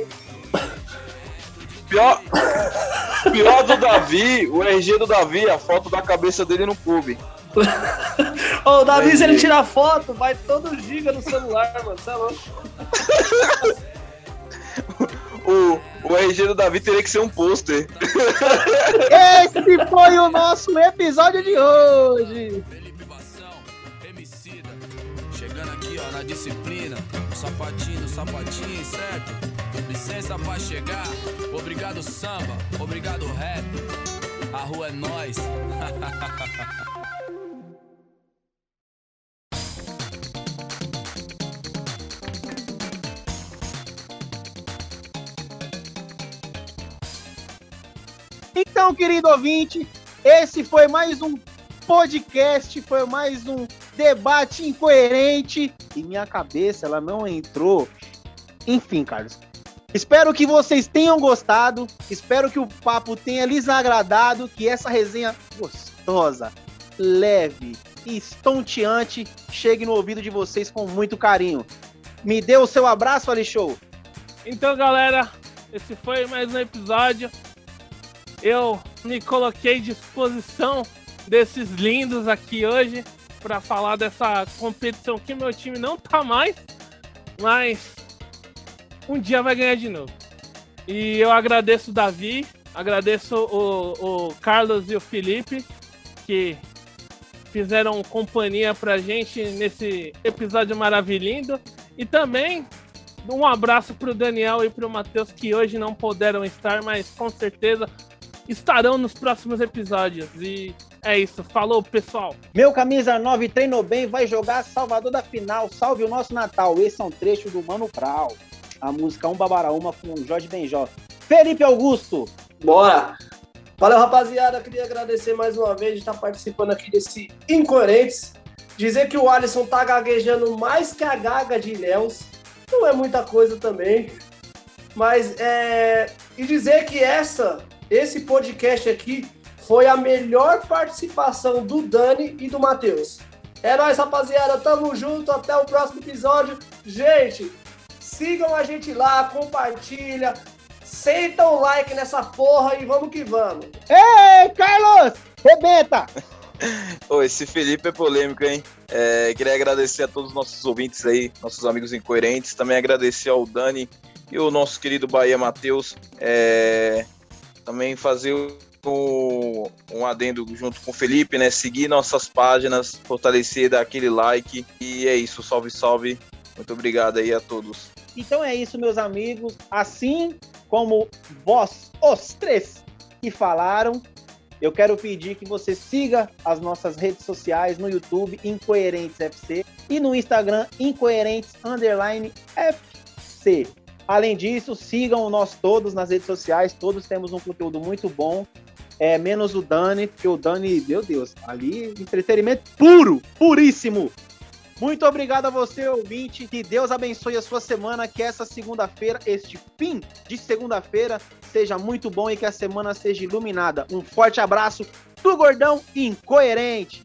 Speaker 4: Pior, pior do Davi, o RG do Davi, a foto da cabeça dele no clube.
Speaker 5: Ô, o Davi, se ele tirar foto, vai todo giga no celular, mano. Você é louco. [laughs]
Speaker 4: O, o RG do Davi teria que ser um pôster. [laughs]
Speaker 2: Esse foi o nosso episódio de hoje.
Speaker 7: Felipe Bação, Emicida. Chegando aqui, ó, na disciplina. O sapatinho, o sapatinho, certo? Licença pra chegar. Obrigado, samba. Obrigado, rap. A rua é nós. [laughs]
Speaker 2: Então, querido ouvinte, esse foi mais um podcast, foi mais um debate incoerente e minha cabeça ela não entrou. Enfim, Carlos. Espero que vocês tenham gostado, espero que o papo tenha lhes agradado, que essa resenha gostosa, leve e estonteante chegue no ouvido de vocês com muito carinho. Me dê o seu abraço, Ali Show.
Speaker 3: Então, galera, esse foi mais um episódio. Eu me coloquei à disposição desses lindos aqui hoje para falar dessa competição que meu time não tá mais, mas um dia vai ganhar de novo. E eu agradeço o Davi, agradeço o, o Carlos e o Felipe que fizeram companhia pra gente nesse episódio maravilhoso. E também um abraço pro Daniel e pro Matheus que hoje não puderam estar, mas com certeza estarão nos próximos episódios. E é isso. Falou, pessoal.
Speaker 2: Meu camisa 9 treinou bem, vai jogar Salvador da final. Salve o nosso Natal. Esse é um trecho do Mano Brau. A música Um Babaraúma com o Jorge Benjó. Felipe Augusto.
Speaker 5: Bora! Valeu, rapaziada. Queria agradecer mais uma vez de estar participando aqui desse Incoerentes. Dizer que o Alisson tá gaguejando mais que a gaga de Ilhéus. Não é muita coisa também. Mas é. E dizer que essa, esse podcast aqui foi a melhor participação do Dani e do Matheus. É nóis, rapaziada. Tamo junto. Até o próximo episódio. Gente, sigam a gente lá, compartilha. Senta o like nessa porra e vamos que vamos.
Speaker 2: Ei, Carlos! Rebenta! [laughs]
Speaker 4: Ô, esse Felipe é polêmico, hein? É, queria agradecer a todos os nossos ouvintes aí, nossos amigos incoerentes. Também agradecer ao Dani e o nosso querido Bahia Matheus. É, também fazer o- um adendo junto com o Felipe, né? Seguir nossas páginas, fortalecer, dar aquele like. E é isso, salve, salve. Muito obrigado aí a todos.
Speaker 2: Então é isso, meus amigos. Assim como vós, os três que falaram, eu quero pedir que você siga as nossas redes sociais no YouTube, Incoerentes FC, e no Instagram, Incoerentes Underline FC. Além disso, sigam nós todos nas redes sociais, todos temos um conteúdo muito bom. É, menos o Dani, porque o Dani, meu Deus, ali entretenimento puro, puríssimo. Muito obrigado a você, ouvinte. Que Deus abençoe a sua semana. Que essa segunda-feira, este fim de segunda-feira, seja muito bom e que a semana seja iluminada. Um forte abraço do Gordão Incoerente.